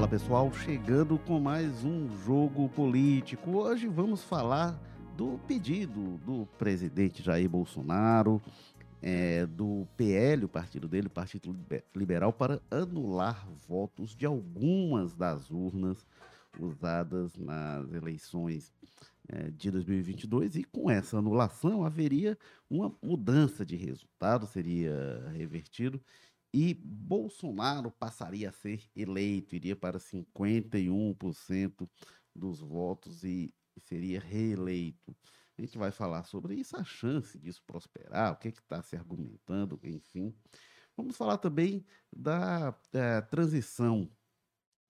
Fala pessoal, chegando com mais um jogo político. Hoje vamos falar do pedido do presidente Jair Bolsonaro, é, do PL, o partido dele, o Partido Liberal, para anular votos de algumas das urnas usadas nas eleições é, de 2022 e com essa anulação haveria uma mudança de resultado, seria revertido e Bolsonaro passaria a ser eleito, iria para 51% dos votos e seria reeleito. A gente vai falar sobre isso, a chance disso prosperar, o que é está se argumentando, enfim. Vamos falar também da, da transição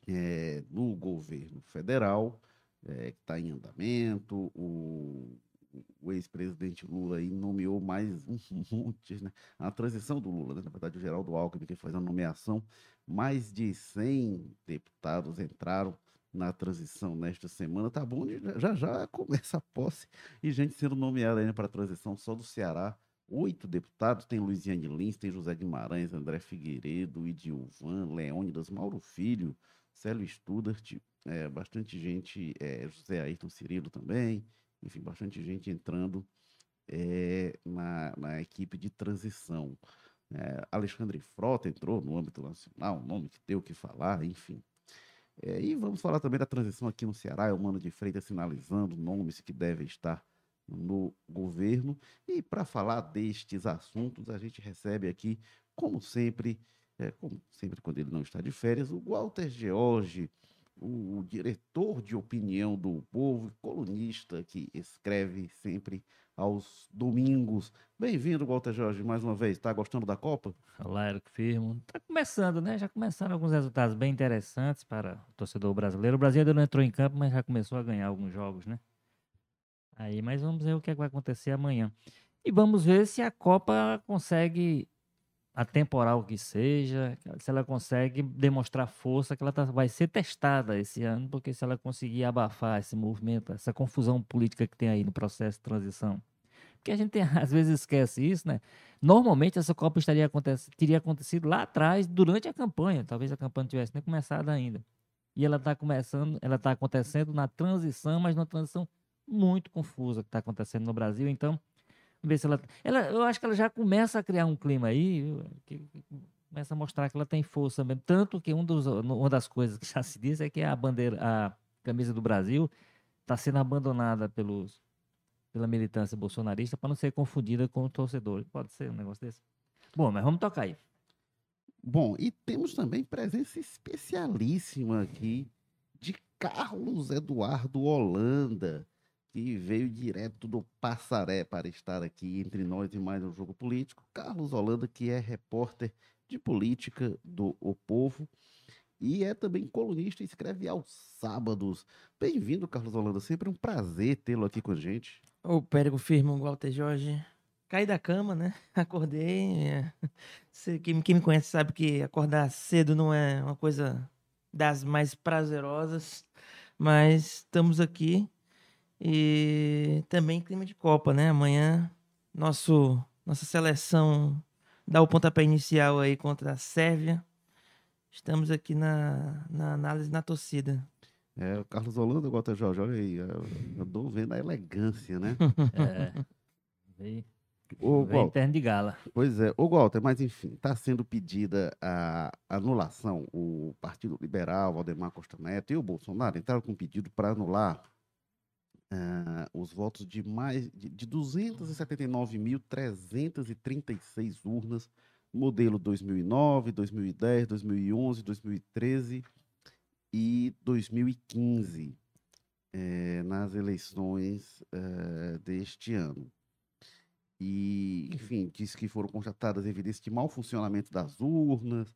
é, no governo federal, é, que está em andamento, o o ex-presidente Lula aí nomeou mais um monte, né? A transição do Lula, né? na verdade, o Geraldo Alckmin que faz a nomeação, mais de 100 deputados entraram na transição nesta semana. Tá bom, já já começa a posse e gente sendo nomeada ainda para a transição só do Ceará. Oito deputados, tem Luiziane Lins, tem José Guimarães, André Figueiredo, Idilvan, Leônidas, Mauro Filho, Célio Studart, é, bastante gente, é, José Ayrton Cirilo também, enfim, bastante gente entrando é, na, na equipe de transição. É, Alexandre Frota entrou no âmbito nacional, um nome que deu o que falar, enfim. É, e vamos falar também da transição aqui no Ceará, é o Mano de Freitas sinalizando nomes que devem estar no governo. E para falar destes assuntos, a gente recebe aqui, como sempre, é, como sempre quando ele não está de férias, o Walter George, o diretor de opinião do povo, colunista que escreve sempre aos domingos. Bem-vindo, Walter Jorge, mais uma vez. Está gostando da Copa? Olá, Eric Firmo. Está começando, né? Já começaram alguns resultados bem interessantes para o torcedor brasileiro. O Brasil ainda não entrou em campo, mas já começou a ganhar alguns jogos, né? Aí, mas vamos ver o que, é que vai acontecer amanhã. E vamos ver se a Copa consegue atemporal que seja, se ela consegue demonstrar força, que ela tá, vai ser testada esse ano, porque se ela conseguir abafar esse movimento, essa confusão política que tem aí no processo de transição. Porque a gente tem, às vezes esquece isso, né? Normalmente essa Copa estaria teria acontecido lá atrás, durante a campanha, talvez a campanha não tivesse nem começado ainda. E ela está começando, ela está acontecendo na transição, mas numa transição muito confusa que está acontecendo no Brasil. Então, ver se ela, ela. Eu acho que ela já começa a criar um clima aí, que, começa a mostrar que ela tem força mesmo. Tanto que um dos, uma das coisas que já se diz é que a bandeira, a camisa do Brasil está sendo abandonada pelos, pela militância bolsonarista para não ser confundida com o torcedor. Pode ser um negócio desse? Bom, mas vamos tocar aí. Bom, e temos também presença especialíssima aqui de Carlos Eduardo Holanda que veio direto do Passaré para estar aqui entre nós e mais um jogo político. Carlos Holanda, que é repórter de política do O Povo e é também colunista e escreve aos sábados. Bem-vindo, Carlos Holanda. Sempre um prazer tê-lo aqui com a gente. Ô, Périgo Firmo, Walter Jorge. Caí da cama, né? Acordei. É. Quem me conhece sabe que acordar cedo não é uma coisa das mais prazerosas, mas estamos aqui e também clima de Copa, né? Amanhã nosso, nossa seleção dá o pontapé inicial aí contra a Sérvia. Estamos aqui na, na análise na torcida. É, o Carlos Holanda, o Walter Jorge, olha aí, eu tô vendo a elegância, né? é. Veio, o veio de gala. Pois é, o Walter, mas enfim, está sendo pedida a anulação. O Partido Liberal, Valdemar Costa Neto e o Bolsonaro entraram com um pedido para anular os votos de mais de, de 279.336 urnas, modelo 2009, 2010, 2011, 2013 e 2015, eh, nas eleições eh, deste ano. E, enfim, disse que foram constatadas evidências de mau funcionamento das urnas,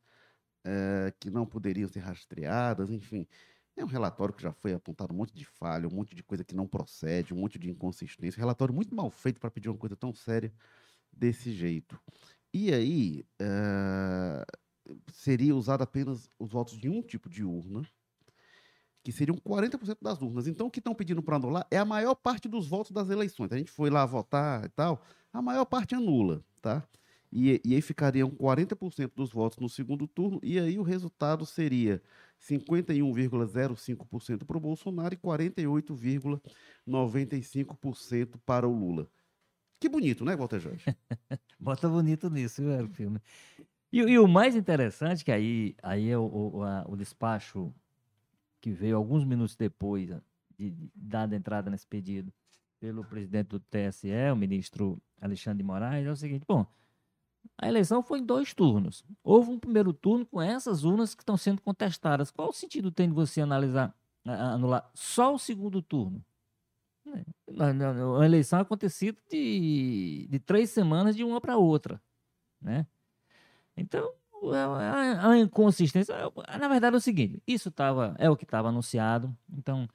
eh, que não poderiam ser rastreadas, enfim. É um relatório que já foi apontado um monte de falha, um monte de coisa que não procede, um monte de inconsistência. Um relatório muito mal feito para pedir uma coisa tão séria desse jeito. E aí, uh, seria usado apenas os votos de um tipo de urna, que seriam 40% das urnas. Então, o que estão pedindo para anular é a maior parte dos votos das eleições. A gente foi lá votar e tal, a maior parte anula, tá? E, e aí ficariam 40% dos votos no segundo turno, e aí o resultado seria 51,05% para o Bolsonaro e 48,95% para o Lula. Que bonito, né, Walter Jorge? Bota bonito nisso, viu, o filme. E, e, o mais interessante, que aí, aí é o, o, a, o despacho que veio alguns minutos depois de, de dada entrada nesse pedido pelo presidente do TSE, o ministro Alexandre de Moraes, é o seguinte, bom, a eleição foi em dois turnos. Houve um primeiro turno com essas urnas que estão sendo contestadas. Qual o sentido tem de você analisar, anular só o segundo turno? A eleição acontecida de, de três semanas de uma para outra, né? Então, a, a inconsistência, na verdade é o seguinte, isso tava, é o que estava anunciado, então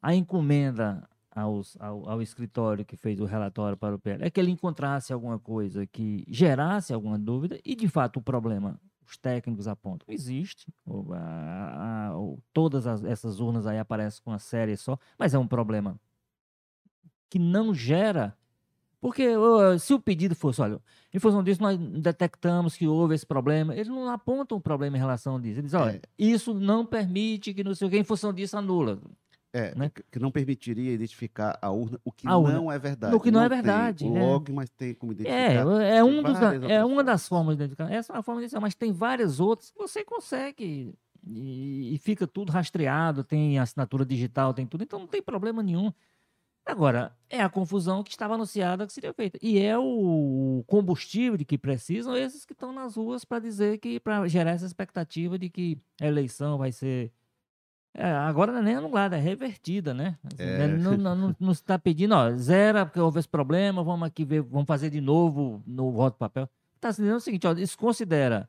a encomenda aos, ao, ao, escritório que fez o relatório para o PL é que ele encontrasse alguma coisa que gerasse alguma dúvida e, de fato, o problema, os técnicos apontam, existe. A, a, todas as, essas urnas aí aparecem com uma série só, mas é um problema que não gera. Porque se o pedido fosse, olha, em função disso nós detectamos que houve esse problema, eles não apontam o problema em relação a isso. Eles dizem, olha, é. isso não permite que não sei o que, em função disso anula. É, né? que não permitiria identificar a urna, o que a urna. não é verdade. O que não, não é verdade. Tem log, é. mas tem como identificar. É, é, um dos, é uma das formas de identificar. Essa é uma forma de identificar, mas tem várias outras que você consegue. E, e, fica tudo rastreado, tem assinatura digital, tem tudo, então não tem problema nenhum. Agora, é a confusão que estava anunciada que seria feita. E é o combustível de que precisam esses que estão nas ruas para dizer que, para gerar essa expectativa de que a eleição vai ser é, agora não é nem anulada, é revertida, né? Assim, é. Né, não, não, não, está pedindo, ó, zera, porque houve esse problema, vamos aqui ver, vamos fazer de novo no voto papel. Está dizendo o seguinte, ó, isso considera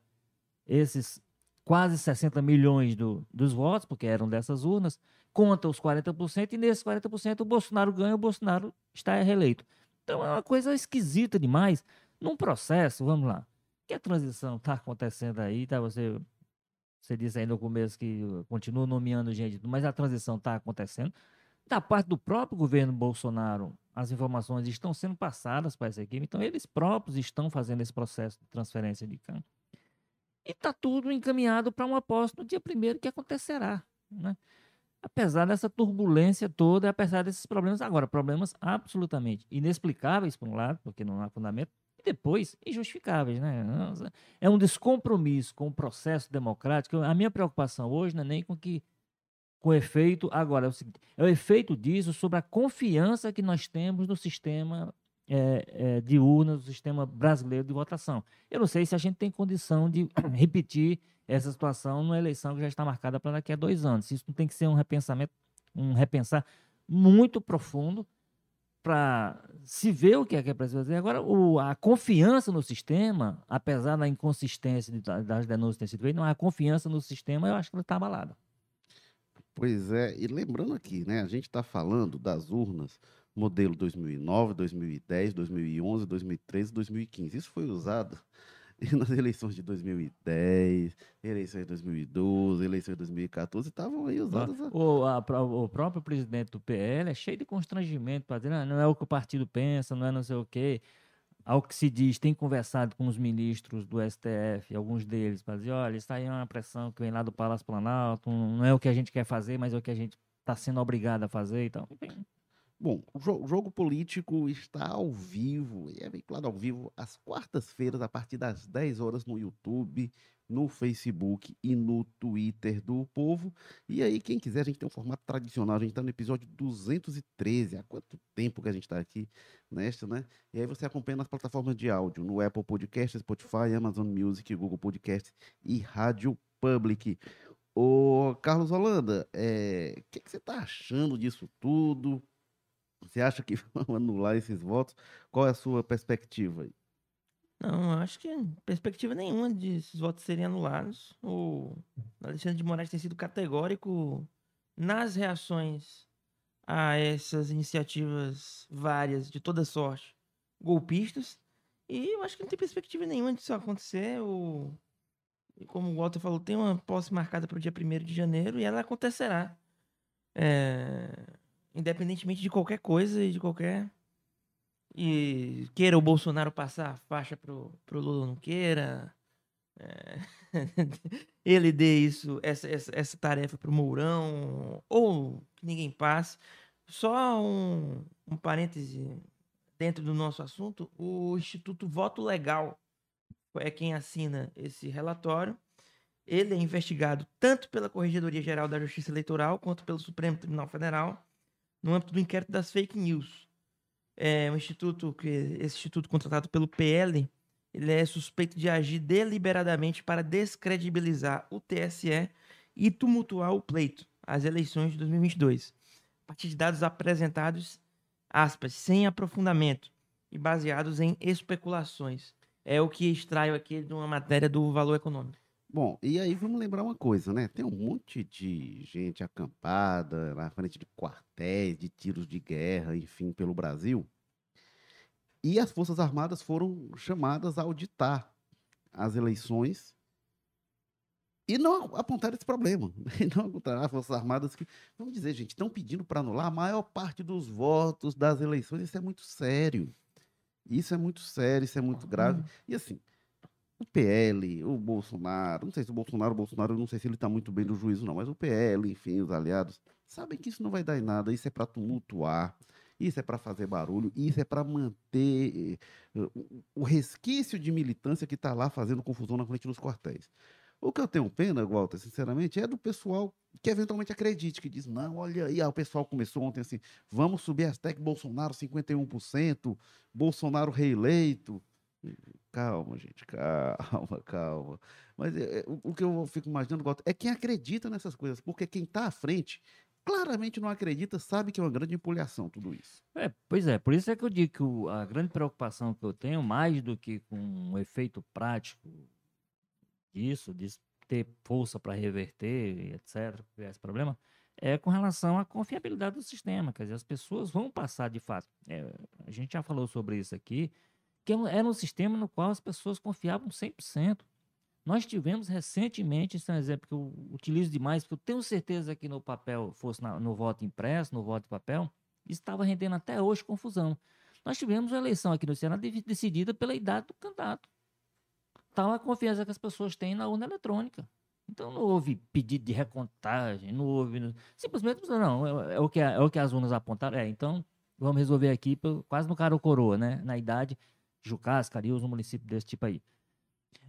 esses quase 60 milhões do, dos votos, porque eram dessas urnas, conta os 40%, e nesses 40% o Bolsonaro ganha, o Bolsonaro está reeleito. Então é uma coisa esquisita demais. Num processo, vamos lá, que a transição está acontecendo aí, tá? Você você disse aí no começo que continua nomeando gente, mas a transição está acontecendo. Da parte do próprio governo Bolsonaro, as informações estão sendo passadas para essa equipe, então eles próprios estão fazendo esse processo de transferência de campo. E está tudo encaminhado para uma aposta no dia primeiro que acontecerá. Né? Apesar dessa turbulência toda, apesar desses problemas, agora, problemas absolutamente inexplicáveis, por um lado, porque não há fundamento, depois injustificáveis, né? É um descompromisso com o processo democrático. A minha preocupação hoje não é nem com que com efeito agora é o seguinte, é o efeito disso sobre a confiança que nós temos no sistema é, é, de urnas, no sistema brasileiro de votação. Eu não sei se a gente tem condição de repetir essa situação numa eleição que já está marcada para daqui a dois anos. Isso tem que ser um repensamento, um repensar muito profundo para se ver o que é que é preciso fazer. Agora, o, a confiança no sistema, apesar da inconsistência de, das denúncias têm sido feitas, não há confiança no sistema, eu acho que está abalada. Pois é, e lembrando aqui, né, a gente está falando das urnas modelo 2009, 2010, 2011, 2013, 2015. Isso foi usado nas eleições de 2010, eleições de 2012, eleições de 2014, estavam aí usadas. O, a, o próprio presidente do PL é cheio de constrangimento para dizer, ah, não é o que o partido pensa, não é não sei o quê. Ao que se diz, tem conversado com os ministros do STF, alguns deles, para dizer, olha, isso aí é uma pressão que vem lá do Palácio Planalto, não é o que a gente quer fazer, mas é o que a gente está sendo obrigado a fazer e tal. Enfim, Bom, o jogo político está ao vivo, é veiculado ao vivo às quartas-feiras, a partir das 10 horas, no YouTube, no Facebook e no Twitter do Povo. E aí, quem quiser, a gente tem um formato tradicional, a gente está no episódio 213. Há quanto tempo que a gente está aqui nesta, né? E aí você acompanha nas plataformas de áudio, no Apple Podcast, Spotify, Amazon Music, Google Podcast e Rádio Public. Ô, Carlos Holanda, o é... que, que você está achando disso tudo? Você acha que vão anular esses votos? Qual é a sua perspectiva? Não, acho que perspectiva nenhuma de esses votos serem anulados. O Alexandre de Moraes tem sido categórico nas reações a essas iniciativas várias, de toda sorte, golpistas. E eu acho que não tem perspectiva nenhuma disso acontecer. O... Como o Walter falou, tem uma posse marcada para o dia 1 de janeiro e ela acontecerá. É independentemente de qualquer coisa e de qualquer E queira o Bolsonaro passar a faixa pro, pro Lula não queira. é, ele dê isso, essa, essa, essa tarefa pro Mourão, ou que ninguém passe. Só um, um parêntese dentro do nosso assunto, o Instituto Voto Legal é quem assina esse relatório. Ele é investigado tanto pela Corregedoria Geral da Justiça Eleitoral quanto pelo Supremo Tribunal Federal no âmbito do inquérito das fake news. É um instituto que esse instituto contratado pelo PL, ele é suspeito de agir deliberadamente para descredibilizar o TSE e tumultuar o pleito, as eleições de 2022. A partir de dados apresentados, aspas, sem aprofundamento e baseados em especulações. É o que extraio aqui de uma matéria do Valor Econômico. Bom, e aí vamos lembrar uma coisa, né? Tem um monte de gente acampada na frente de quartéis, de tiros de guerra, enfim, pelo Brasil. E as Forças Armadas foram chamadas a auditar as eleições e não apontaram esse problema. E não apontaram as Forças Armadas que, vamos dizer, gente, estão pedindo para anular a maior parte dos votos das eleições. Isso é muito sério. Isso é muito sério, isso é muito grave. Uhum. E assim, o PL, o Bolsonaro, não sei se o Bolsonaro, o Bolsonaro, não sei se ele está muito bem no juízo, não, mas o PL, enfim, os aliados, sabem que isso não vai dar em nada, isso é para tumultuar, isso é para fazer barulho, isso é para manter eh, o- resquício de militância que está lá fazendo confusão na frente dos quartéis. O que eu tenho pena, Walter, sinceramente, é do pessoal que eventualmente acredite, que diz, não, olha aí, ah, o pessoal começou ontem assim, vamos subir a hashtag Bolsonaro 51%, Bolsonaro reeleito. Calma, gente, calma, calma. Mas é, é, o, que eu fico imaginando, Walter, é quem acredita nessas coisas, porque quem está à frente claramente não acredita, sabe que é uma grande empolhação tudo isso. É, pois é, por isso é que eu digo que o- a grande preocupação que eu tenho, mais do que com o efeito prático disso, de ter força para reverter, etc., esse problema, é com relação à confiabilidade do sistema. Quer dizer, as pessoas vão passar de fato. é, a gente já falou sobre isso aqui, que é era um sistema no qual as pessoas confiavam 100%. Nós tivemos recentemente, esse é um exemplo que eu utilizo demais, porque eu tenho certeza que no papel, fosse na- no voto impresso, no voto de papel, isso estava rendendo até hoje confusão. Nós tivemos uma eleição aqui no Senado de- decidida pela idade do candidato. Tal a confiança que as pessoas têm na urna eletrônica. Então não houve pedido de recontagem, não houve. Simplesmente, não, é, é o, que, é o que as urnas apontaram. É, então vamos resolver aqui, quase no cara ou coroa, né? Na idade, Jucás, Cariús, um município desse tipo aí.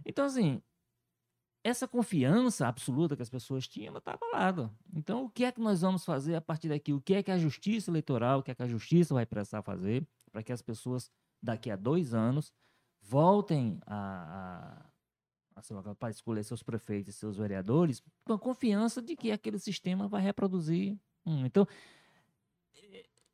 Então, assim, essa confiança absoluta que as pessoas tinham, ela estava lá. Então, o que é que nós vamos fazer a partir daqui? O que é que a justiça eleitoral, o que é que a justiça vai precisar fazer para que as pessoas, daqui a dois anos, voltem a, a, a para escolher seus prefeitos e seus vereadores com a confiança de que aquele sistema vai reproduzir. Hum, então,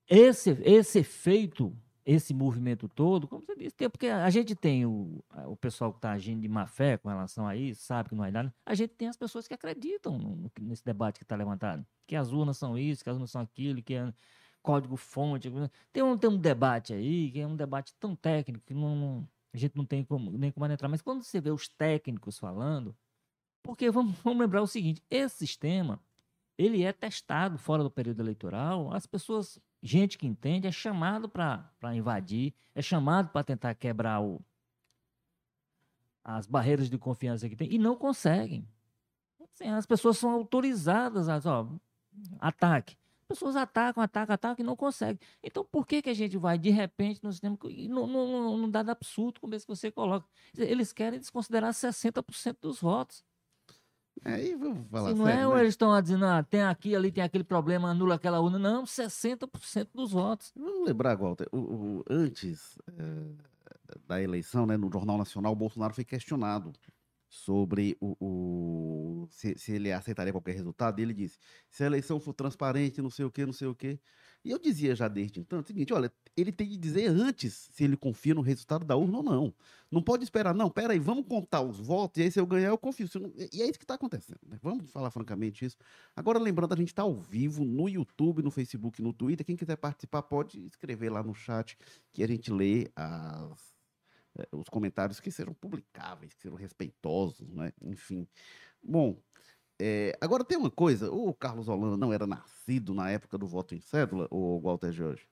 esse, esse efeito, esse movimento todo, como você disse, porque a gente tem o, o pessoal que está agindo de má fé com relação a isso, sabe que não vai dar, né? a gente tem as pessoas que acreditam nesse debate que está levantado, que as urnas são isso, que as urnas são aquilo, que é código-fonte. Tem um, tem um debate aí, que é um debate tão técnico que não, a gente não tem como, nem como entrar. Mas quando você vê os técnicos falando, porque vamos, vamos lembrar o seguinte: esse sistema ele é testado fora do período eleitoral. As pessoas, gente que entende, é chamado para invadir, é chamado para tentar quebrar o, as barreiras de confiança que tem e não conseguem. Assim, as pessoas são autorizadas a ataque. As pessoas atacam, atacam, atacam e não conseguem. Então, por que, que a gente vai, de repente, no sistema. E não, dá absurdo como esse que você coloca. Eles querem desconsiderar 60% dos votos. Aí vamos falar Se não é, sério, ou né? eles estão dizendo, ah, tem aqui, ali, tem aquele problema, anula aquela urna. Não, 60% dos votos. Vamos lembrar, Walter, o, o- antes eh, da eleição, né, no Jornal Nacional, o Bolsonaro foi questionado sobre o, o- se, se ele aceitaria qualquer resultado. Ele disse: se a eleição for transparente, não sei o quê, não sei o quê. E eu dizia já desde então o seguinte: olha, ele tem que dizer antes se ele confia no resultado da urna ou não. Não pode esperar, não, peraí, vamos contar os votos, e aí se eu ganhar, eu confio. Não- E é isso que está acontecendo. né? Vamos falar francamente isso. Agora, lembrando, a gente está ao vivo no YouTube, no Facebook, no Twitter. Quem quiser participar, pode escrever lá no chat que a gente lê as, os comentários que sejam publicáveis, que sejam respeitosos, né? Enfim. Bom, eh, agora tem uma coisa: o Carlos Holanda não era nascido na época do voto em cédula, o Walter Jorge.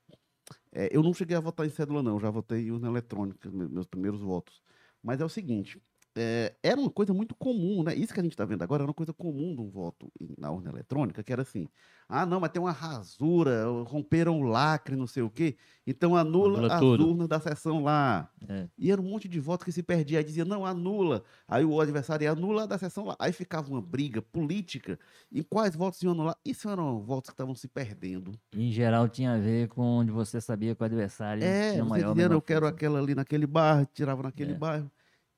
é, eu não cheguei a votar em cédula, não, já votei em urna eletrônica, me- meus primeiros votos. Mas é o seguinte, é, era uma coisa muito comum, né? Isso que a gente está vendo agora era uma coisa comum de um voto na urna eletrônica, que era assim, ah, não, mas tem uma rasura, romperam o lacre, não sei o quê, então anula, Anula as tudo. urnas da sessão lá. É. E era um monte de voto que se perdia, aí dizia, não, anula. Aí o adversário ia anula da sessão lá. Aí ficava uma briga política em quais votos iam anular. Isso eram votos que estavam se perdendo. Em geral tinha a ver com onde você sabia que o adversário É, tinha maior menor eu quero aquela ali naquele bairro, tirava naquele É. bairro.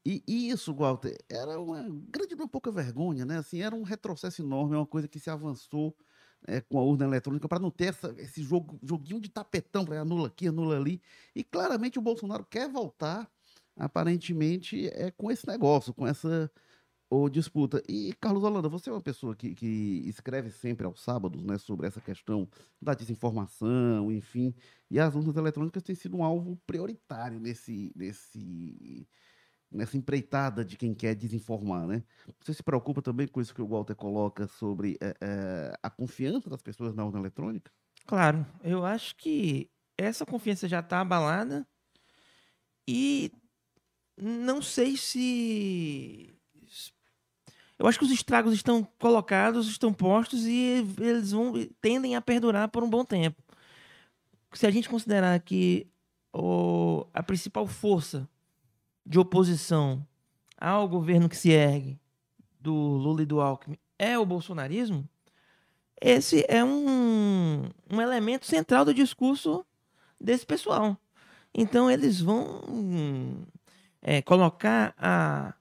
E isso, Walter, era uma grande, uma pouca vergonha, né? Assim, era um retrocesso enorme, é uma coisa que se avançou é, com a urna eletrônica para não ter essa- esse jogo, joguinho de tapetão, para anula aqui, anula ali. E claramente o Bolsonaro quer voltar, aparentemente, é com esse negócio, com essa ô, disputa. E, Carlos Holanda, você é uma pessoa que, que escreve sempre aos sábados né, sobre essa questão da desinformação, enfim. E as urnas eletrônicas têm sido um alvo prioritário nesse, nesse, nessa empreitada de quem quer desinformar, né? Você se preocupa também com isso que o Walter coloca sobre eh, eh, a confiança das pessoas na urna eletrônica? Claro, eu acho que essa confiança já está abalada e não sei se. Eu acho que os estragos estão colocados, estão postos e eles vão tendem a perdurar por um bom tempo. Se a gente considerar que o- a principal força de oposição ao governo que se ergue do Lula e do Alckmin é o bolsonarismo, esse é um, um elemento central do discurso desse pessoal. Então, eles vão é, colocar a,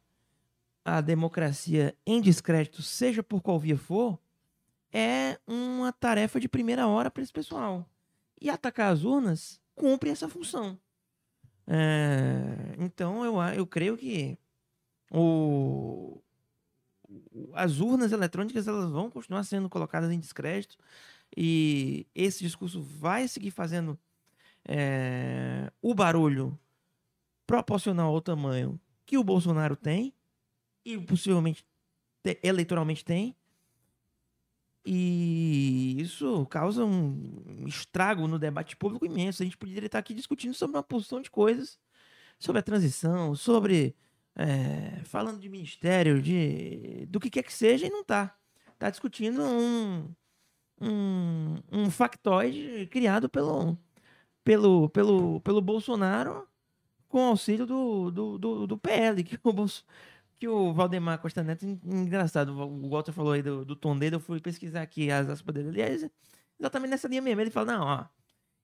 a democracia em descrédito, seja por qual via for, é uma tarefa de primeira hora para esse pessoal. E atacar as urnas cumpre essa função. É, então, eu, eu creio que o- as urnas eletrônicas elas vão continuar sendo colocadas em descrédito e esse discurso vai seguir fazendo é, o barulho proporcional ao tamanho que o Bolsonaro tem e possivelmente te- eleitoralmente tem e isso causa um estrago no debate público imenso. A gente poderia estar aqui discutindo sobre uma porção de coisas, sobre a transição, sobre é, falando de ministério, de do que quer que seja, e não tá. Tá discutindo um, um, um factoide criado pelo, pelo, pelo, pelo Bolsonaro com auxílio do, do, do, do PL, que o, que o Valdemar Costa Neto, en- engraçado, o Walter falou aí do, do tom dele, eu fui pesquisar aqui as aspas dele, aliás, exatamente nessa linha mesmo, ele fala, não, ó,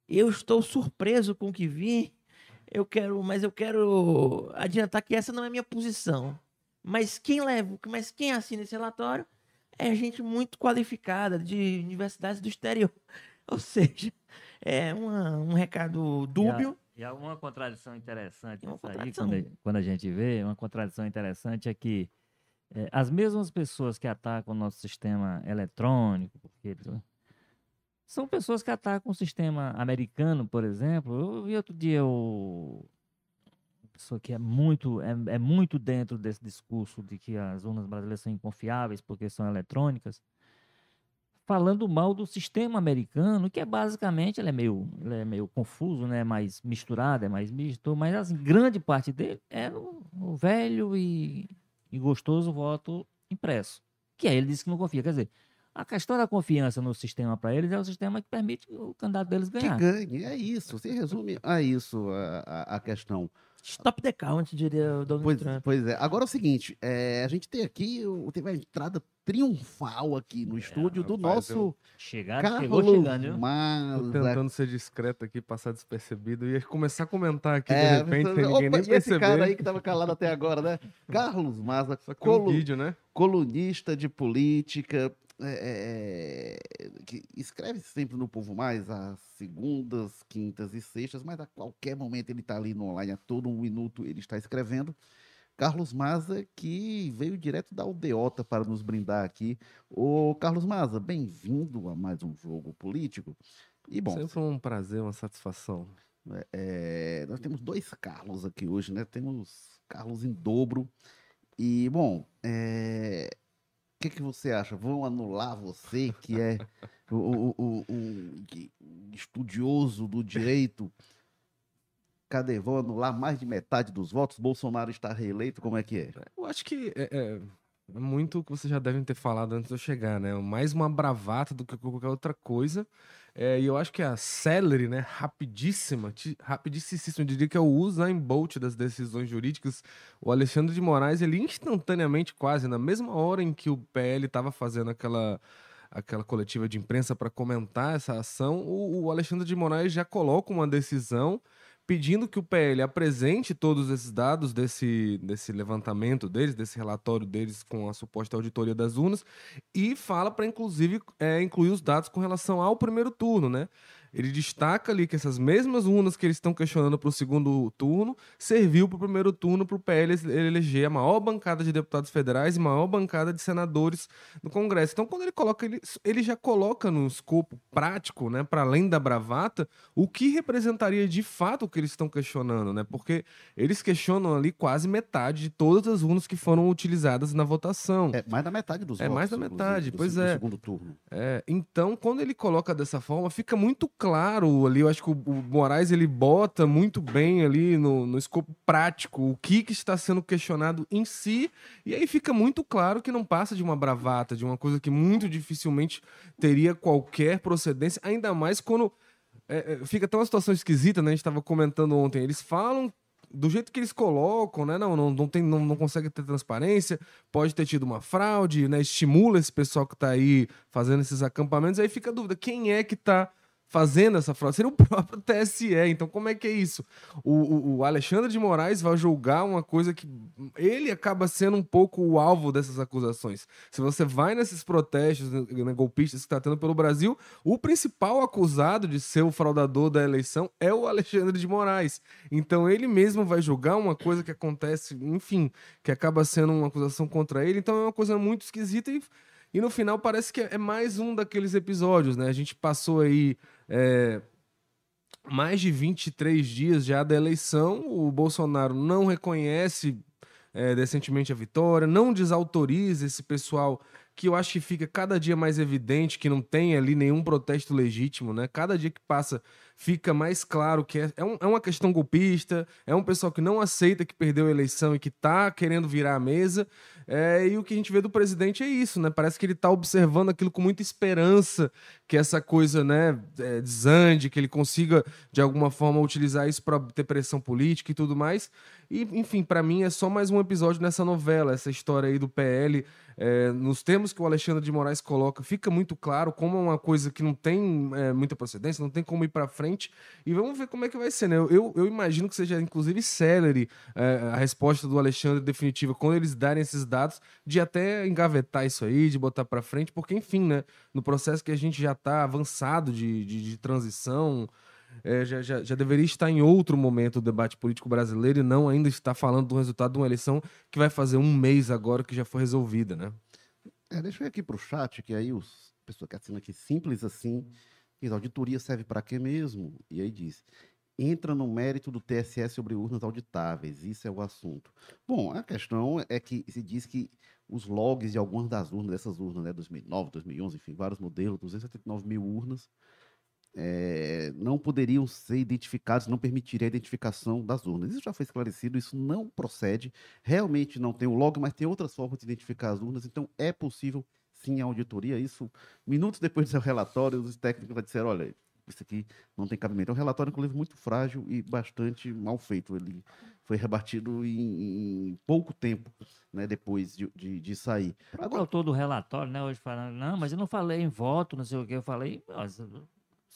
eu estou surpreso com o que vi, eu quero, mas eu quero adiantar que essa não é minha posição. Mas quem leva, mas quem assina esse relatório é gente muito qualificada de universidades do exterior. Ou seja, é uma- um recado dúbio. E uma contradição interessante É uma nisso aí, contradição. quando, a- quando a gente vê, uma contradição interessante é que eh, as mesmas pessoas que atacam o nosso sistema eletrônico, porque são pessoas que atacam o sistema americano, por exemplo. Eu vi outro dia o uma pessoa que é muito é, é muito dentro desse discurso de que as urnas brasileiras são inconfiáveis porque são eletrônicas, falando mal do sistema americano, que é basicamente ele é meio ele é meio confuso, né, mais misturado, é mais misto, mas assim, grande parte dele é o, o velho e, e gostoso voto impresso, que aí ele disse que não confia, quer dizer, a questão da confiança no sistema para eles é o sistema que permite o candidato deles Que ganhar. ganhe, é isso. Se resume a isso a, a- a questão. Stop the count, diria o Donald Pois, Trump. pois é. Agora é o seguinte, é, a gente tem aqui, o- teve a entrada triunfal aqui no estúdio do nosso Chegado, chegou Carlos chegando, viu? Tô Maza. tentando ser discreto aqui, passar despercebido. E ia começar a comentar aqui É, de repente, sem ninguém opa, nem e esse perceber. cara aí que tava calado até agora, né? Carlos Maza, um vídeo, né? colunista de política, é, é, que escreve sempre no Povo Mais, às segundas, quintas e sextas, mas a qualquer momento ele está ali no online, a todo um minuto ele está escrevendo. Carlos Maza, que veio direto da aldeota para nos brindar aqui. Ô, Carlos Maza, bem-vindo a mais um jogo político. E, bom, Sempre um prazer, uma satisfação. é, nós temos dois Carlos aqui hoje, né? Temos Carlos em dobro. E, bom, é, o que, que você acha? Vão anular você, que é o- o- o- que- estudioso do direito. Cadê? Vão anular mais de metade dos votos? Bolsonaro está reeleito? Como é que é? Eu acho que é, é- é muito o que vocês já devem ter falado antes de eu chegar, né? Mais uma bravata do que qualquer outra coisa. É, e eu acho que a celery, né? Rapidíssima, rapidíssima, diria que é o Usain Bolt das decisões jurídicas. O Alexandre de Moraes, ele instantaneamente, quase, na mesma hora em que o PL estava fazendo aquela aquela coletiva de imprensa para comentar essa ação, o, o Alexandre de Moraes já coloca uma decisão pedindo que o PL apresente todos esses dados desse, desse levantamento deles, desse relatório deles com a suposta auditoria das urnas, e fala para, inclusive, é, incluir os dados com relação ao primeiro turno, né? Ele destaca ali que essas mesmas urnas que eles estão questionando para o segundo turno serviu para o primeiro turno para o PL eleger a maior bancada de deputados federais e maior bancada de senadores no Congresso. Então, quando ele coloca, ele, ele já coloca no escopo prático, né, para além da bravata, o que representaria de fato o que eles estão questionando, né? Porque eles questionam ali quase metade de todas as urnas que foram utilizadas na votação. É mais da metade dos É votos. mais da metade, pois é. segundo turno. É, então, quando ele coloca dessa forma, fica muito claro ali. Eu acho que o, o Moraes ele bota muito bem ali no, no escopo prático o que, que está sendo questionado em si. E aí fica muito claro que não passa de uma bravata, de uma coisa que muito dificilmente teria qualquer procedência, ainda mais quando. é, é, fica até uma situação esquisita, né? A gente estava comentando ontem. Eles falam do jeito que eles colocam, né? Não, não, não, tem, não, não consegue ter transparência, pode ter tido uma fraude, né? Estimula esse pessoal que está aí fazendo esses acampamentos. Aí fica a dúvida: quem é que está fazendo essa fraude? Seria o próprio TSE. Então, como é que é isso? O, o, o Alexandre de Moraes vai julgar uma coisa que ele acaba sendo um pouco o alvo dessas acusações. Se você vai nesses protestos né, golpistas que está tendo pelo Brasil, o principal acusado de ser o fraudador da eleição é o Alexandre de Moraes. Então ele mesmo vai julgar uma coisa que acontece, enfim, que acaba sendo uma acusação contra ele. Então é uma coisa muito esquisita e, e no final parece que é mais um daqueles episódios, né? A gente passou aí. é, mais de 23 dias já da eleição, o Bolsonaro não reconhece é, decentemente a vitória, não desautoriza esse pessoal que eu acho que fica cada dia mais evidente que não tem ali nenhum protesto legítimo, né? Cada dia que passa fica mais claro que é, é, um- é uma questão golpista, é um pessoal que não aceita que perdeu a eleição e que tá querendo virar a mesa. É, e o que a gente vê do presidente é isso, né? Parece que ele tá observando aquilo com muita esperança, que essa coisa, né, é, desande, que ele consiga de alguma forma utilizar isso para ter pressão política e tudo mais. E, enfim, para mim é só mais um episódio nessa novela, essa história aí do PL. é, nos termos que o Alexandre de Moraes coloca, fica muito claro como é uma coisa que não tem é, muita procedência, não tem como ir para frente. E vamos ver como é que vai ser, né? Eu, eu, imagino que seja, inclusive, celery é, a resposta do Alexandre definitiva, quando eles darem esses dados, de até engavetar isso aí, de botar para frente, porque, enfim, né? No processo que a gente já está avançado de, de, de transição, é, já, já, já deveria estar em outro momento o debate político brasileiro e não ainda estar falando do resultado de uma eleição que vai fazer um mês agora que já foi resolvida, né? É, deixa eu ir aqui para o chat, que aí os pessoa que assina aqui, simples assim, diz, auditoria serve para quê mesmo? E aí diz, entra no mérito do TSE sobre urnas auditáveis, isso é o assunto. Bom, a questão é que se diz que os logs de algumas das urnas, dessas urnas, né, 2009, 2011, enfim, vários modelos, 279 mil urnas, eh, não poderiam ser identificados, não permitiria a identificação das urnas. Isso já foi esclarecido, isso não procede. Realmente não tem o log, mas tem outras formas de identificar as urnas, então é possível sim a auditoria. Isso, minutos depois do seu relatório, os técnicos já disseram: olha, isso aqui não tem cabimento. É um relatório, inclusive, muito frágil e bastante mal feito. Ele foi rebatido em, em pouco tempo né, depois de, de, de sair. O Agora, autor do relatório, né, hoje falando, não, mas eu não falei em voto, não sei o que, eu falei, nossa,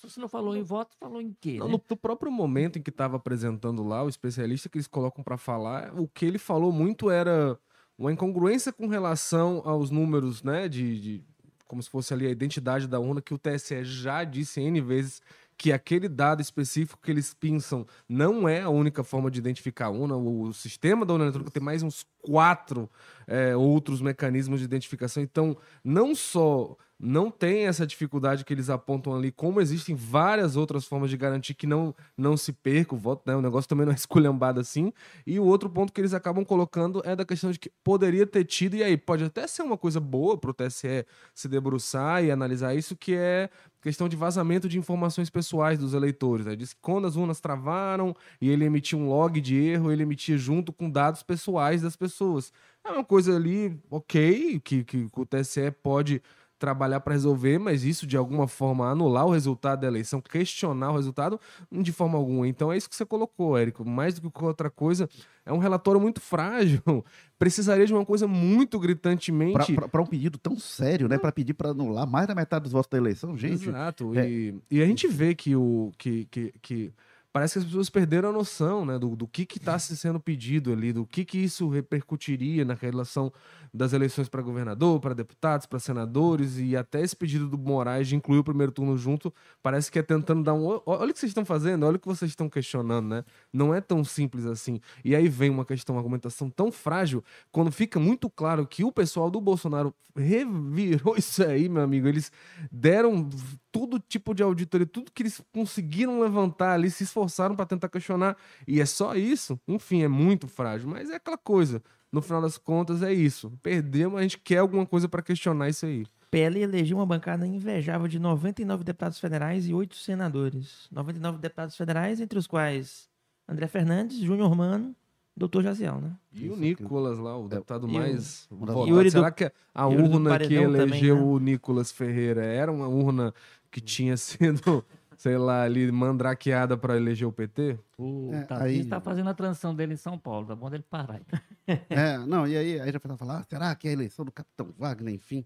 se você não falou em voto, falou em quê, Não, né? no, próprio momento em que estava apresentando lá, o especialista que eles colocam para falar, o que ele falou muito era uma incongruência com relação aos números, né, de, de- como se fosse ali a identidade da urna, que o TSE já disse N vezes que aquele dado específico que eles pensam não é a única forma de identificar a urna. O, o sistema da urna eletrônica tem mais uns quatro é, outros mecanismos de identificação. Então, não só não tem essa dificuldade que eles apontam ali, como existem várias outras formas de garantir que não, não se perca o voto, né? O negócio também não é esculhambado assim. E o outro ponto que eles acabam colocando é da questão de que poderia ter tido, e aí pode até ser uma coisa boa para o TSE se debruçar e analisar isso, que é questão de vazamento de informações pessoais dos eleitores. Né? Diz que quando as urnas travaram e ele emitia um log de erro, ele emitia junto com dados pessoais das pessoas. É uma coisa ali, ok, que, que o TSE pode trabalhar para resolver, mas isso de alguma forma anular o resultado da eleição, questionar o resultado, de forma alguma. Então é isso que você colocou, Érico. Mais do que outra coisa, é um relatório muito frágil. Precisaria de uma coisa muito gritantemente. Para um pedido tão sério, né? Para pedir para anular mais da metade dos votos da eleição, gente. Exato. É... E, e a gente vê que o. que, que, que parece que as pessoas perderam a noção né, do, do que está se sendo pedido ali, do que, que isso repercutiria na relação das eleições para governador, para deputados, para senadores, e até esse pedido do Moraes de incluir o primeiro turno junto, parece que é tentando dar um. Olha o que vocês estão fazendo, olha o que vocês estão questionando, né? Não é tão simples assim. E aí vem uma questão, uma argumentação tão frágil, quando fica muito claro que o pessoal do Bolsonaro revirou isso aí, meu amigo. Eles deram todo tipo de auditoria, tudo que eles conseguiram levantar ali, se esforçaram para tentar questionar, e é só isso. Enfim, é muito frágil, mas é aquela coisa no final das contas é isso. Perdemos, a gente quer alguma coisa para questionar isso aí. PL elegeu uma bancada invejável de 99 deputados federais e 8 senadores. 99 deputados federais, entre os quais André Fernandes, Júnior Mano, Doutor Jaziel, né? E o Nicolas lá, o é, deputado é, mais o, votado. Será do, que a urna que elegeu também, né? o Nicolas Ferreira era uma urna que tinha sido sei lá, ali mandrakeada para eleger o PT? O é, está fazendo a transição dele em São Paulo, tá bom dele parar. é, não, e aí, aí já vai falar, ah, será que é a eleição do Capitão Wagner, enfim?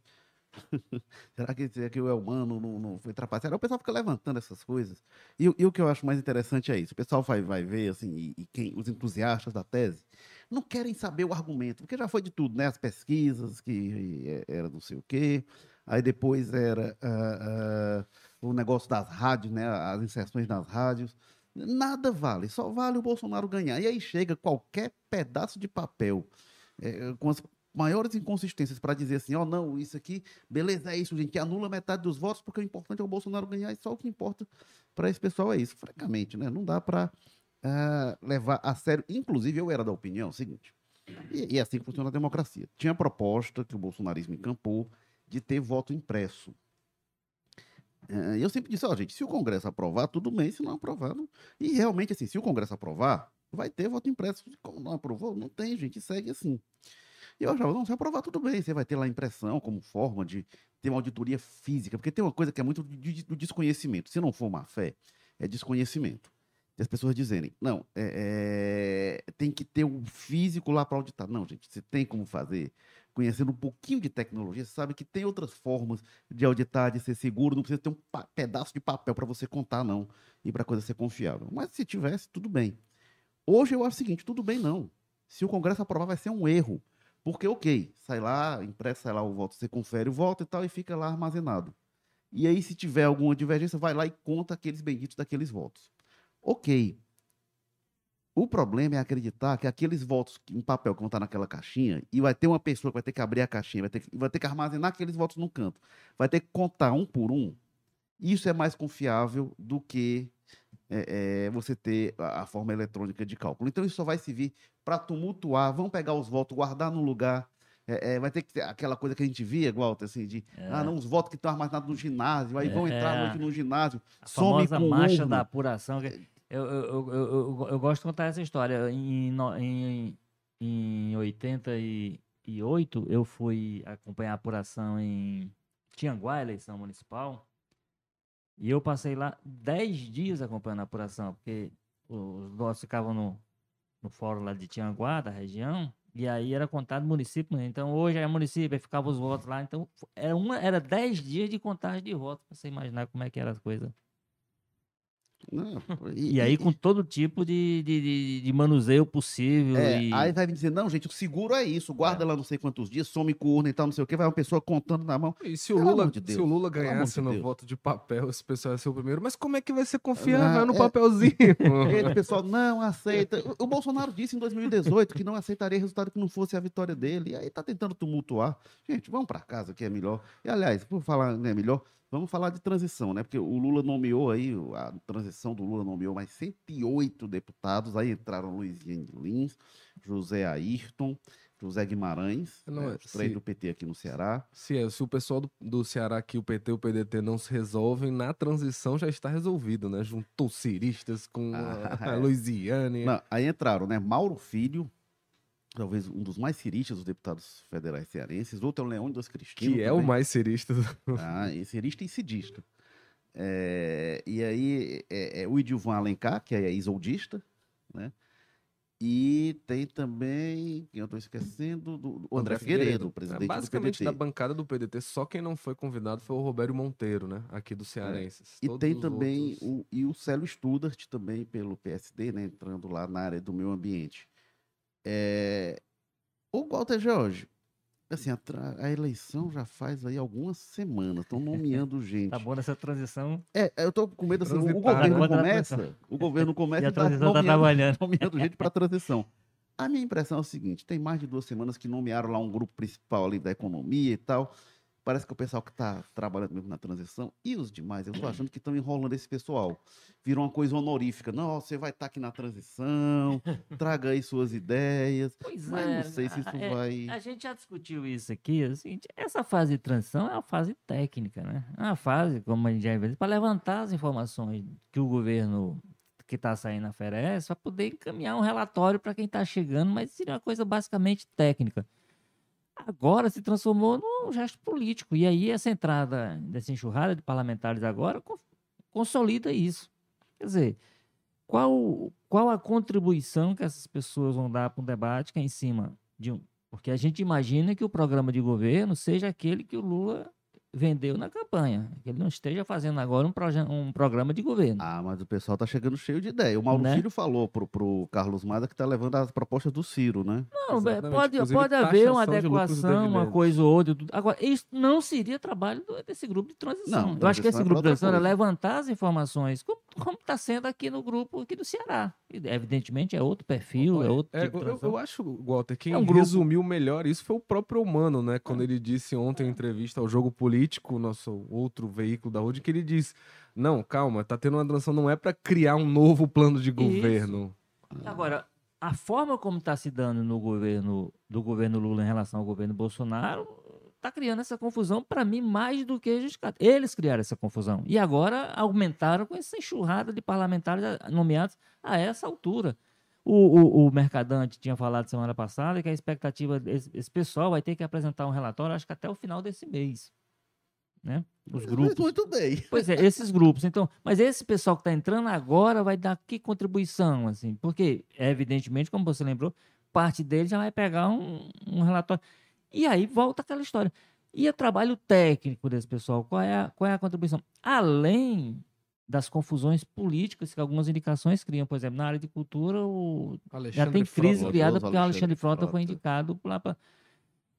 será que, que o Elmano não, não foi trapaceado? O pessoal fica levantando essas coisas. E, e, o que eu acho mais interessante é isso. O pessoal vai, vai ver, assim, e, e quem, os entusiastas da tese não querem saber o argumento, porque já foi de tudo, né? As pesquisas, que era não sei o quê, aí depois era... Uh, uh, o negócio das rádios, né, as inserções nas rádios. Nada vale, só vale o Bolsonaro ganhar. E aí chega qualquer pedaço de papel é, com as maiores inconsistências para dizer assim: ó, oh, não, isso aqui, beleza, é isso, gente, anula metade dos votos porque o importante é o Bolsonaro ganhar e só o que importa para esse pessoal é isso. Francamente, né? Não dá para uh, é, levar a sério. Inclusive, eu era da opinião seguinte, e, e é assim que funciona a democracia. Tinha a proposta que o bolsonarismo encampou de ter voto impresso. É, eu sempre disse, ó, gente, se o Congresso aprovar, tudo bem, se não aprovar, não... e realmente, assim, se o Congresso aprovar, vai ter voto impresso. Como não aprovou, não tem, gente, segue assim. E eu achava, não, se aprovar, tudo bem, você vai ter lá impressão como forma de ter uma auditoria física, porque tem uma coisa que é muito do desconhecimento. Se não for má fé, é desconhecimento. E as pessoas dizerem, não, é, é, tem que ter um físico lá para auditar. Não, gente, você tem como fazer conhecendo um pouquinho de tecnologia, sabe que tem outras formas de auditar, de ser seguro, não precisa ter um pedaço de papel para você contar, não, e para a coisa ser confiável. Mas se tivesse, tudo bem. Hoje eu acho o seguinte, tudo bem não. Se o Congresso aprovar, vai ser um erro. Porque, ok, sai lá, impressa sai lá o voto, você confere o voto e tal, e fica lá armazenado. E aí, se tiver alguma divergência, vai lá e conta aqueles benditos daqueles votos. Ok, o problema é acreditar que aqueles votos em papel que vão estar naquela caixinha, e vai ter uma pessoa que vai ter que abrir a caixinha, vai ter que, vai ter que armazenar aqueles votos no canto, vai ter que contar um por um. Isso é mais confiável do que é, é, você ter a, a, forma eletrônica de cálculo. Então, isso só vai servir para tumultuar. Vamos pegar os votos, guardar no lugar. É, é, vai ter que ter aquela coisa que a gente via, Walter, assim, de é. ah, não, os votos que estão armazenados no ginásio, aí vão entrar noite no ginásio. A famosa marcha da apuração. Que eu, eu, eu, eu, gosto de contar essa história. Em, em, em 88, eu fui acompanhar a apuração em Tianguá, eleição municipal. E eu passei lá 10 dias acompanhando a apuração, porque os nossos ficavam no, no fórum lá de Tianguá, da região, e aí era contado município. Então hoje é município, aí ficavam os votos lá. Então era, uma, era 10 dias de contagem de votos, para você imaginar como é que era as coisas. Não, E aí com todo tipo de, de, de- de manuseio possível. É, e... aí vai me dizer, não, gente, o seguro é isso, guarda lá não sei quantos dias, some com urna e tal, não sei o que, vai uma pessoa contando na mão. E se o Pelo Lula, de se Deus, o Lula ganhasse de no Deus. voto de papel, esse pessoal ia ser o primeiro. Mas como é que vai ser confiável Ah, no é. papelzinho? O pessoal não aceita. O- O Bolsonaro disse em 2018 que não aceitaria resultado que não fosse a vitória dele. E aí tá tentando tumultuar. Gente, vamos para casa que é melhor. E aliás, por falar né, melhor, vamos falar de transição, né? Porque o Lula nomeou aí, a transição do Lula nomeou mais 108 deputados. Aí entraram Luizinho Lins, José Ayrton, José Guimarães, Não, né, é, os três se- do PT aqui no Ceará. Se, é- se o pessoal do, do Ceará aqui, o PT e o PDT, não se resolvem, na transição já está resolvido, né? Juntou ciristas com Ah, a, a é. Luiziane. Não, aí entraram, né? Mauro Filho, talvez um dos mais ciristas dos deputados federais cearenses. Outro é o Leônidas Cristino. que é o também. mais cirista. Ah, e cirista e cidista. É, e aí é, é o Edilvan Alencar, que é isoldista, né? E tem também, quem eu estou esquecendo, do, do André, Figueiredo, É, presidente basicamente, do da PDT. bancada do PDT, só quem não foi convidado foi o Robério Monteiro, né? Aqui do Cearenses. E Todos tem também outros- o, e o Célio Studart, também pelo PSD, né? Entrando lá na área do meio ambiente. É, o Walter Jorge, assim, a, a eleição já faz aí algumas semanas, estão nomeando gente. Tá bom nessa transição. É, eu tô com medo assim, o- governo começa, o governo começa E a tá transição tá nomeando- trabalhando. nomeando gente para transição. A minha impressão é o seguinte: tem mais de duas semanas que nomearam lá um grupo principal ali da economia e tal. Parece que o pessoal que está trabalhando mesmo na transição e os demais, eu estou achando que estão enrolando esse pessoal. Virou uma coisa honorífica. Não, você vai estar aqui na transição, traga aí suas ideias. Pois Mas é. não sei se isso a- é, vai. A gente já discutiu isso aqui. Seguinte, essa fase de transição é uma fase técnica, né? É uma fase, como a gente já viu, para levantar as informações que o governo que está saindo oferece, para poder encaminhar um relatório para quem está chegando, mas seria uma coisa basicamente técnica. Agora se transformou num gesto político. E aí essa entrada dessa enxurrada de parlamentares agora co- consolida isso. Quer dizer, qual, qual a contribuição que essas pessoas vão dar para um debate que é em cima de um. Porque a gente imagina que o programa de governo seja aquele que o Lula vendeu na campanha. Que ele não esteja fazendo agora um, um programa de governo. Ah, mas o pessoal tá chegando cheio de ideia. O Mauro Né? Filho falou pro, pro Carlos Maza que tá levando as propostas do Ciro, né? Não, é, Exatamente, pode, inclusive pode haver uma adequação, uma coisa ou outra. Agora, isso não seria trabalho desse grupo de transição. Não, Eu acho que esse é grupo de transição é levantar as informações, como está sendo aqui no grupo aqui do Ceará. Evidentemente é outro perfil, é outro É, tipo eu, eu- acho, Walter, quem É um resumiu melhor isso foi o próprio Humano, né? Quando ele disse ontem em entrevista ao Jogo Político, nosso outro veículo da Rede, que ele diz: Não, calma, tá tendo uma transição, não é para criar um novo plano de governo. Agora, a forma como está se dando no governo do governo Lula em relação ao governo Bolsonaro está criando essa confusão, para mim, mais do que justificado. Eles criaram essa confusão. E agora aumentaram com essa enxurrada de parlamentares ah, nomeados a essa altura. O, o, o Mercadante tinha falado semana passada que a expectativa desse esse pessoal vai ter que apresentar um relatório, acho que até o final desse mês. Né? Os grupos. Muito bem. Pois é, esses grupos. Então, mas esse pessoal que está entrando agora vai dar que contribuição, assim? Porque, evidentemente, como você lembrou, parte deles já vai pegar um, um relatório. E aí volta aquela história. E o trabalho técnico desse pessoal, qual é a, qual é a contribuição? Além das confusões políticas que algumas indicações criam, por exemplo, na área de cultura, o, já tem crise Frota. criada porque o Alexandre Alexandre Frota foi Frota. indicado lá para.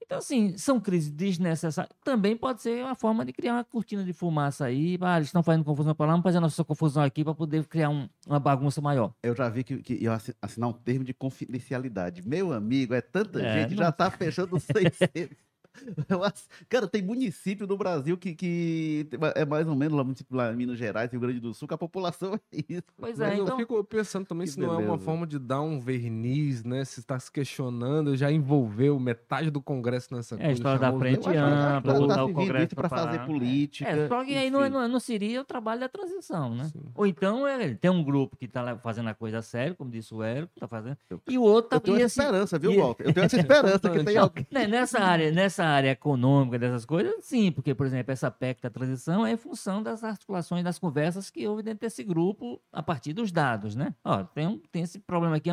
Então, assim, são crises desnecessárias. Também pode ser uma forma de criar uma cortina de fumaça aí. Ah, eles estão fazendo confusão para lá, vamos fazer a nossa confusão aqui para poder criar um- uma bagunça maior. Eu já vi que, que ia assi- assinar um termo de confidencialidade. Meu amigo, é tanta É, gente, não- já tá fechando 600. Eu ass- Cara, tem município no Brasil que, que é mais ou menos lá, município lá em Minas Gerais, Rio Grande do Sul, que a população é isso. Pois Mas é, eu então. fico pensando também Que se não é uma beleza. forma de dar um verniz, né? Se está se questionando, já envolveu metade do Congresso nessa É a coisa. história da frente ampla, tá, botar tá o Congresso para pra fazer falar. política. É, só que aí não, enfim. não, não seria o trabalho da transição, né? Sim. Ou então é, tem um grupo que está fazendo a coisa sério, como disse o Érico, tá fazendo, Eu- e o outro tá Eu tenho essa esse- esperança, viu, Walter? Eu tenho essa esperança que tem alguém. né, nessa área, nessa área econômica dessas coisas, sim, porque, por exemplo, essa PEC da transição é em função das articulações das conversas que houve dentro desse grupo a partir dos dados, né? Ó, tem, um- tem esse problema aqui,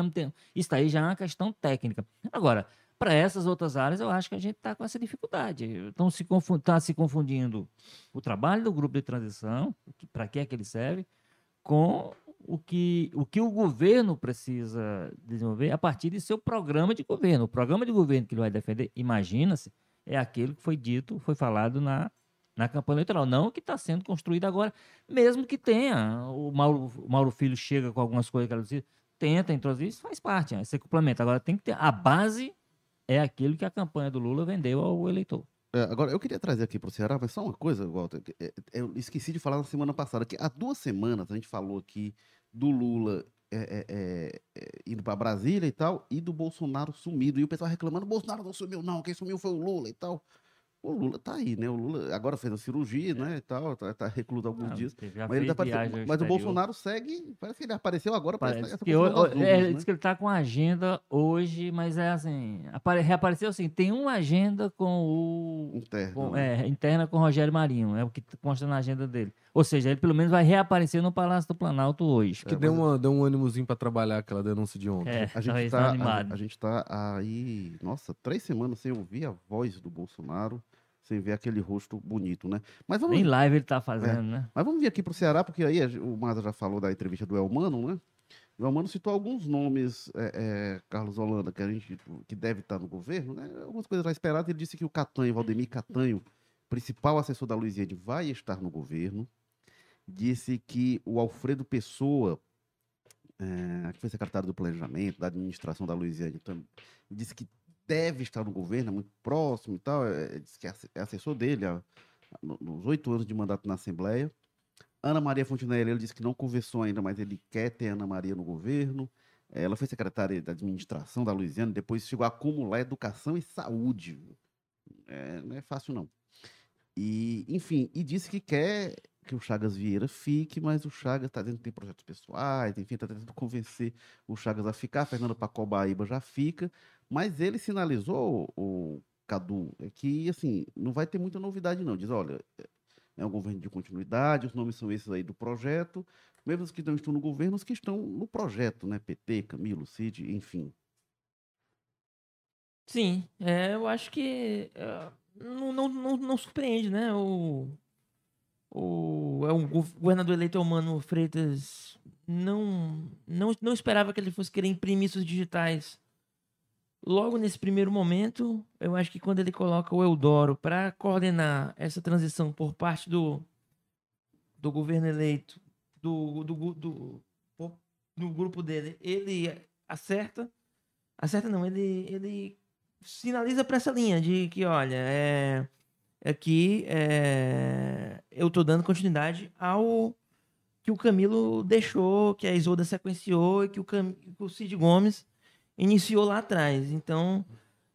isso aí já é uma questão técnica. Agora, para essas outras áreas, eu acho que a gente está com essa dificuldade. Então, se confu- tá se confundindo o trabalho do grupo de transição, para que é que ele serve, com o que, o que o governo precisa desenvolver a partir de seu programa de governo. O programa de governo que ele vai defender, imagina-se, é aquele que foi dito, foi falado na, na campanha eleitoral, não o que está sendo construído agora, mesmo que tenha. O Mauro, o Mauro Filho chega com algumas coisas que ela diz, tenta introduzir, isso faz parte, né? você complementa. Agora tem que ter. A base é aquilo que a campanha do Lula vendeu ao eleitor. É, agora, eu queria trazer aqui para o Ceará, mas só uma coisa, Walter. é, é, Eu esqueci de falar na semana passada, que há duas semanas a gente falou aqui do Lula é, é, é, é, indo para Brasília e tal, e do Bolsonaro sumido. E o pessoal reclamando: Bolsonaro não sumiu, não, quem sumiu foi o Lula e tal. O Lula tá aí, né? O Lula agora fez a cirurgia, né? E tal, tá, tá recluso alguns Ah, dias. Mas, ele tá aparecendo- mas o. Bolsonaro segue. Parece que ele apareceu agora. Parece, Parece essa que questão ho- das é, né? disse que ele tá com agenda hoje, mas é assim, apare- reapareceu assim, tem uma agenda com o Interno, com- né? é, interna com o Rogério Marinho, é o que consta na agenda dele. Ou seja, ele pelo menos vai reaparecer no Palácio do Planalto hoje. Que É, deu, uma, deu um ânimozinho pra trabalhar aquela denúncia de ontem. É, A gente, talvez tá, tá a, animado. a gente tá aí, nossa, três semanas sem ouvir a voz do Bolsonaro, sem ver aquele rosto bonito, né? Mas vamos, Nem live ele tá É. fazendo, né? mas vamos vir aqui pro Ceará, porque aí o Maza já falou da entrevista do Elmano, né? O Elmano citou alguns nomes, é, é, Carlos Holanda, que a gente que deve estar no governo, né? Algumas coisas já esperadas. Ele disse que o Catanho, Valdemir Catanho, principal assessor da Luiziane, vai estar no governo. Disse que o Alfredo Pessoa, é, que foi secretário do Planejamento, da administração da Luiziane, disse que deve estar no governo, é muito próximo e tal. É, disse que é é assessor dele há- no- nos oito anos de mandato na Assembleia. Ana Maria Fontinelli, ele disse que não conversou ainda, mas ele quer ter Ana Maria no governo. Eh, Ela foi secretária da administração da Luiziana, depois chegou a acumular educação e saúde. É, não é fácil, não. E, enfim, e disse que quer que o Chagas Vieira fique, mas o Chagas está dizendo que tem projetos pessoais, enfim, está tentando convencer o Chagas a ficar. Fernando Pacobaíba já fica, mas ele sinalizou, o Cadu, é que, assim, não vai ter muita novidade, não. Diz, olha, é um governo de continuidade, os nomes são esses aí do projeto, mesmo os que não estão no governo, os que estão no projeto, né? PT, Camilo, Cid, enfim. Sim, é, eu acho que é, não, não, não, não surpreende, né? O, o, é gov- governador eleito Mano Freitas não, não, não esperava que ele fosse querer imprimir seus digitais. Logo nesse primeiro momento, eu acho que quando ele coloca o Eudoro para coordenar essa transição por parte do, do governo eleito, do, do, do, do grupo dele, ele acerta. Acerta não, ele, ele sinaliza para essa linha de que, olha, é, aqui é, eu tô dando continuidade ao que o Camilo deixou, que a Isolda sequenciou e que o, Cam, o Cid Gomes iniciou lá atrás. Então,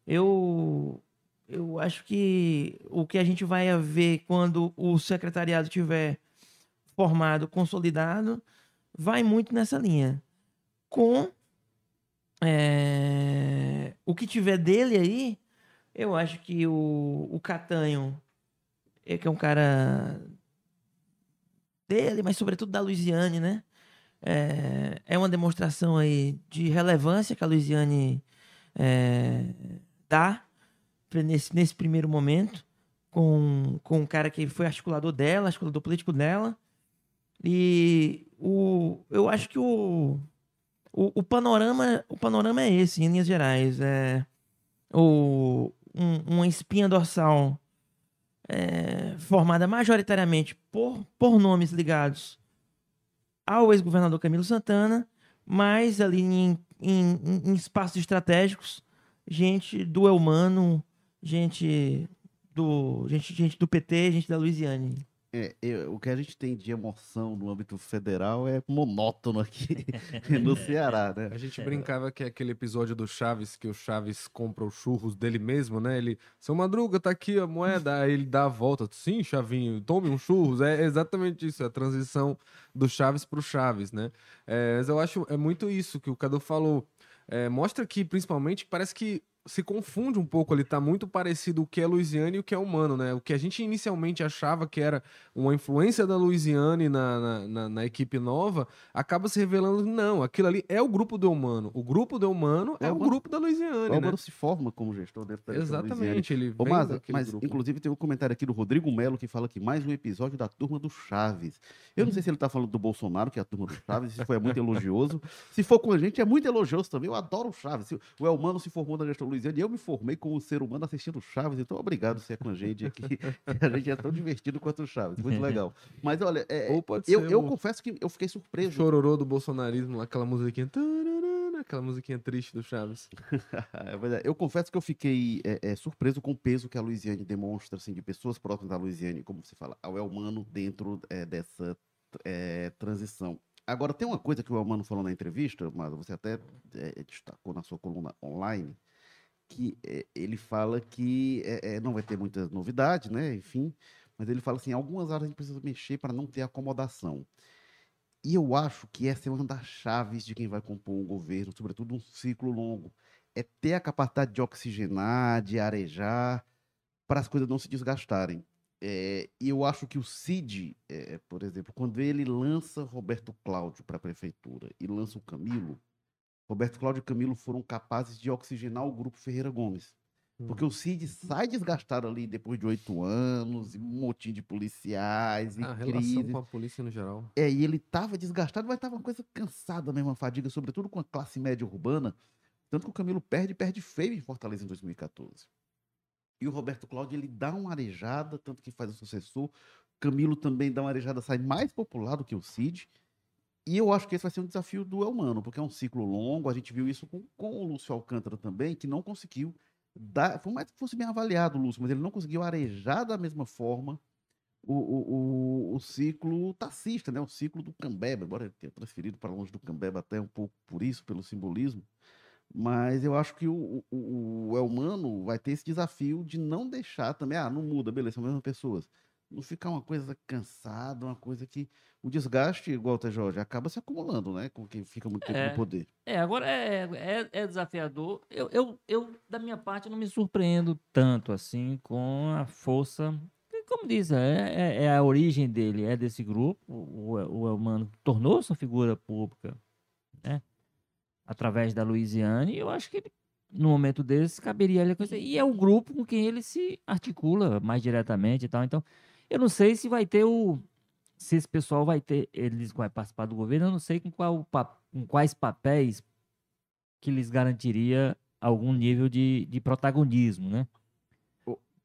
eu eu acho que o que a gente vai ver quando o secretariado tiver formado, consolidado, vai muito nessa linha. Com é, o que tiver dele aí, eu acho que o, o Catanho, é que é um cara dele, mas sobretudo da Luiziane, né? É, é uma demonstração aí de relevância que a Luiziane é, dá nesse, nesse primeiro momento com, com um cara que foi articulador dela, articulador político dela. E o, eu acho que o, o, o panorama o panorama é esse, em linhas gerais. É, o, um- uma espinha dorsal é, formada majoritariamente por, por nomes ligados ao ex-governador Camilo Santana, mas ali em, em, em- espaços estratégicos, gente do Elmano, gente do, gente, gente do PT, gente da Luiziane. É, eu- o que a gente tem de emoção no âmbito federal é monótono aqui no Ceará, né? A gente brincava que é aquele episódio do Chaves, que o Chaves compra os churros dele mesmo, né? Ele, seu Madruga, tá aqui a moeda. Aí ele dá a volta. Sim, Chavinho, tome um churros. É exatamente isso, é a transição do Chaves pro Chaves, né? É, mas eu acho, é muito isso que o Cadu falou. É, mostra que, principalmente, parece que se confunde um pouco ali, tá muito parecido o que é Louisiana e o que é humano, né? O que a gente inicialmente achava que era uma influência da Louisiana na, na, na, na equipe nova, acaba se revelando, não, aquilo ali é o grupo do humano. O grupo do humano é, É o uma- grupo da O Louisiana, né? Álvaro se forma como gestor dentro da Louisiana. Exatamente, ele Ô, daquele mas grupo. inclusive tem um comentário aqui do Rodrigo Melo que fala que mais um episódio da turma do Chaves. Eu não sei se ele tá falando do Bolsonaro, que é a turma do Chaves, se foi muito elogioso. Se for com a gente, é muito elogioso também. Eu adoro o Chaves. O Elmano se formou na gestão Luiziana e eu me formei como ser humano assistindo Chaves. Então, obrigado se é com a gente aqui. a gente é tão divertido quanto o Chaves. Muito legal. Mas olha, é, eu, ser eu o confesso que eu fiquei surpreso. chororô do bolsonarismo, aquela musiquinha. tararana, Aquela musiquinha triste do Chaves. É. Eu confesso que eu fiquei é, é, surpreso com o peso que a Luiziane demonstra, assim, de pessoas próximas da Luiziane, como você fala, ao Elmano dentro é, dessa transição. Agora, tem uma coisa que o Elmano falou na entrevista, mas você até é, destacou na sua coluna online, que é, ele fala que é, é, não vai ter muitas novidades, né? Enfim, mas ele fala assim, algumas áreas a gente precisa mexer para não ter acomodação. E eu acho que essa é uma das chaves de quem vai compor um governo, sobretudo um ciclo longo. É ter a capacidade de oxigenar, de arejar, para as coisas não se desgastarem. É, e eu acho que o Cid, é, por exemplo, quando ele lança Roberto Cláudio para a prefeitura e lança o Camilo, Roberto Cláudio e Camilo foram capazes de oxigenar o grupo Ferreira Gomes. Porque o Cid sai desgastado ali depois de oito anos, e um motim de policiais, e A relação crise. com a polícia no geral. É, e ele tava desgastado, mas tava uma coisa cansada mesmo, uma fadiga, sobretudo com a classe média urbana. Tanto que o Camilo perde, perde feio em Fortaleza em 2014. E o Roberto Cláudio, ele dá uma arejada, tanto que faz o sucessor. Camilo também dá uma arejada, sai mais popular do que o Cid. E eu acho que esse vai ser um desafio do Elmano, porque é um ciclo longo. A gente viu isso com, com o Lúcio Alcântara também, que não conseguiu dar. Por mais que fosse bem avaliado o Lúcio, mas ele não conseguiu arejar da mesma forma o, o, o, o ciclo taxista, né? o ciclo do Cambeba, embora ele tenha transferido para longe do Cambeba até um pouco por isso, pelo simbolismo. Mas eu acho que o, o, o Elmano vai ter esse desafio de não deixar também, ah, não muda, beleza, são as mesmas pessoas. Não ficar uma coisa cansada, uma coisa que o desgaste, igual o Jorge, acaba se acumulando, né? Com quem fica muito tempo É. no poder. É, agora é, é, é desafiador. Eu, eu, eu, da minha parte, não me surpreendo tanto assim com a força. Como diz, é, é, é a origem dele, é desse grupo. O, o Elmano tornou-se uma figura pública, né? Através da Louisiana, e eu acho que ele, no momento desse caberia ali a coisa. E é o grupo com quem ele se articula mais diretamente e tal. Então, eu não sei se vai ter o. Se esse pessoal vai ter. Eles vai participar do governo, eu não sei com, qual, com quais papéis que lhes garantiria algum nível de, de protagonismo, né?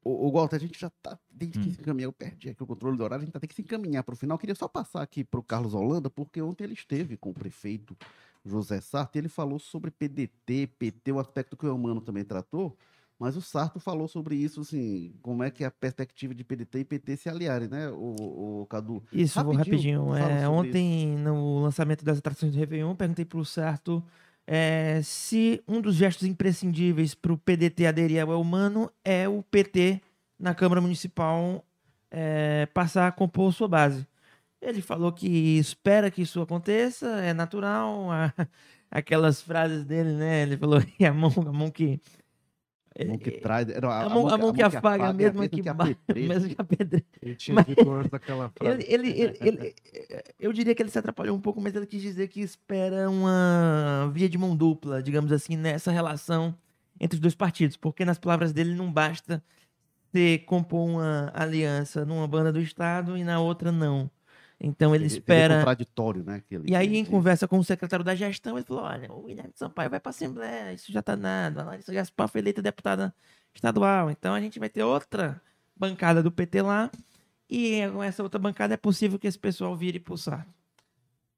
O, o Walter, a gente já tá, tem que Hum. se encaminhar, eu perdi aqui o controle do horário, a gente tá, tem que se encaminhar para o final. Eu queria só passar aqui para o Carlos Holanda, porque ontem ele esteve com o prefeito José Sarto e ele falou sobre PDT, PT, o aspecto que o Eumano também tratou, mas o Sarto falou sobre isso, assim, como é que a perspectiva de PDT e PT se aliarem, né, o, o Cadu? Isso, vou Rapidinho, rapidinho. fala É, ontem, no lançamento das atrações do Réveillon, perguntei pro Sarto é, se um dos gestos imprescindíveis para o PDT aderir ao Elmano é o PT na Câmara Municipal é, passar a compor sua base. Ele falou que espera que isso aconteça, é natural. a- aquelas frases dele, né? Ele falou que a mão, a mão que. A mão que traz, não, A mão, a mão que afaga, a mesma mesma que, que apetrecha. mesmo que apedreja. Ele tinha dito antes daquela frase. Ele, ele, ele, eu diria que ele se atrapalhou um pouco, mas ele quis dizer que espera uma via de mão dupla, digamos assim, nessa relação entre os dois partidos, porque nas palavras dele não basta você compor uma aliança numa banda do Estado e na outra não. Então ele Seria espera. contraditório, né? que ele E aí, queria em conversa com o secretário da gestão, ele falou: olha, o Guilherme Sampaio vai para a Assembleia, isso já tá nada. A Larissa Gaspar foi eleita deputada estadual. Então a gente vai ter outra bancada do PT lá. E com essa outra bancada é possível que esse pessoal vire pulsar.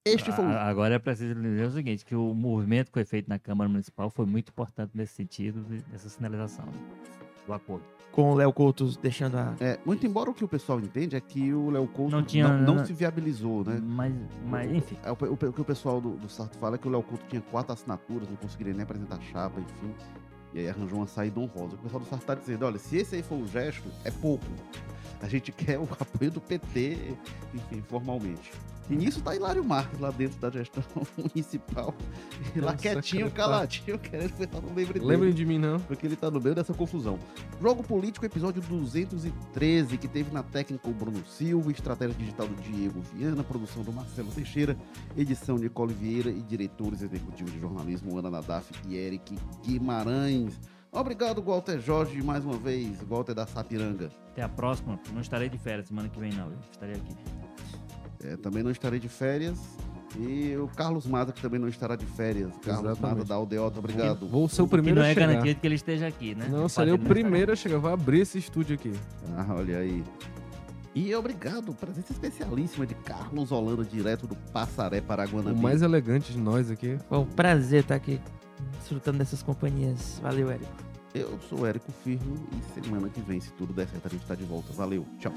Este foi Agora é preciso dizer o seguinte, que o movimento que foi feito na Câmara Municipal foi muito importante nesse sentido, dessa sinalização né, do acordo. Com o Léo Couto deixando a. É, muito embora o que o pessoal entende é que o Léo Couto Não não, tinha- não não- se viabilizou, né? Mas, mas enfim, É, o, o- o que o pessoal do, do Sarto fala é que o Léo Couto tinha quatro assinaturas, não conseguiria nem apresentar chapa, enfim. E aí arranjou uma saída honrosa. O pessoal do Sarto tá dizendo, olha, se esse aí for o gesto, é pouco. A gente quer o apoio do PT, enfim, formalmente. E nisso tá Hilário Marques lá dentro da gestão municipal. E lá Nossa, quietinho, tá. caladinho, querendo que eu não lembre dele. Lembrem de mim, não. Porque ele tá no meio dessa confusão. Jogo Político, episódio 213, que teve na técnica o Bruno Silva, estratégia digital do Diego Viana, produção do Marcelo Teixeira, edição Nicole Vieira e diretores executivos de jornalismo Ana Nadaf e Eric Guimarães. Obrigado, Walter Jorge, mais uma vez, Walter da Sapiranga. Até a próxima. Não estarei de férias semana que vem, não. Eu estarei aqui. É, também não estarei de férias. E o Carlos Mata, que também não estará de férias. Carlos Exatamente. Mata da Aldeota, obrigado. Vou ser o Que primeiro não a é de que ele esteja aqui, né? Não, O serei o não primeiro a chegar. Vou abrir esse estúdio aqui. Ah, olha aí. E obrigado, presença especialíssima de Carlos Holanda, direto do Passaré O Paraguanabi. mais elegante de nós aqui. Foi um prazer estar aqui desfrutando dessas companhias. Valeu, Érico. Eu sou o Érico Firmo e semana que vem, se tudo der certo, a gente tá de volta. Valeu, tchau.